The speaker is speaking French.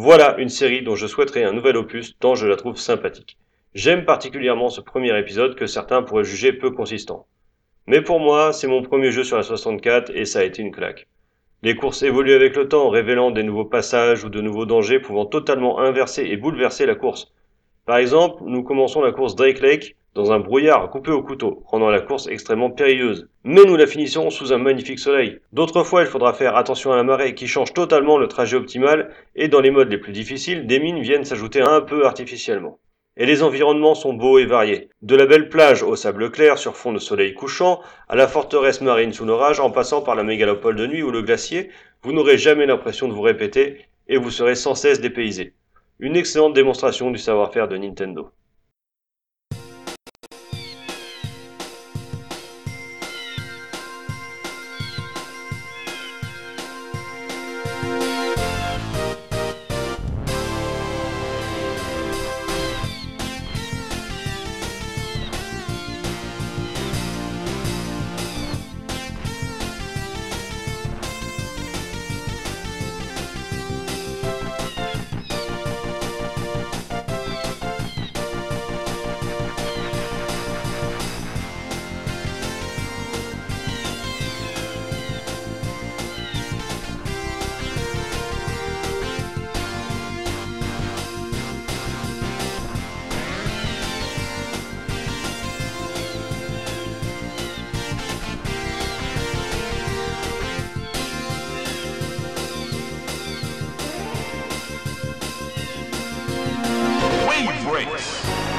Voilà une série dont je souhaiterais un nouvel opus tant je la trouve sympathique. J'aime particulièrement ce premier épisode que certains pourraient juger peu consistant. Mais pour moi, c'est mon premier jeu sur la 64 et ça a été une claque. Les courses évoluent avec le temps, révélant des nouveaux passages ou de nouveaux dangers pouvant totalement inverser et bouleverser la course. Par exemple, nous commençons la course Drake Lake dans un brouillard coupé au couteau, rendant la course extrêmement périlleuse. Mais nous la finissons sous un magnifique soleil. D'autres fois, il faudra faire attention à la marée qui change totalement le trajet optimal et dans les modes les plus difficiles, des mines viennent s'ajouter un peu artificiellement. Et les environnements sont beaux et variés. De la belle plage au sable clair sur fond de soleil couchant, à la forteresse marine sous l'orage en passant par la mégalopole de nuit ou le glacier, vous n'aurez jamais l'impression de vous répéter et vous serez sans cesse dépaysé. Une excellente démonstration du savoir-faire de Nintendo. wave race.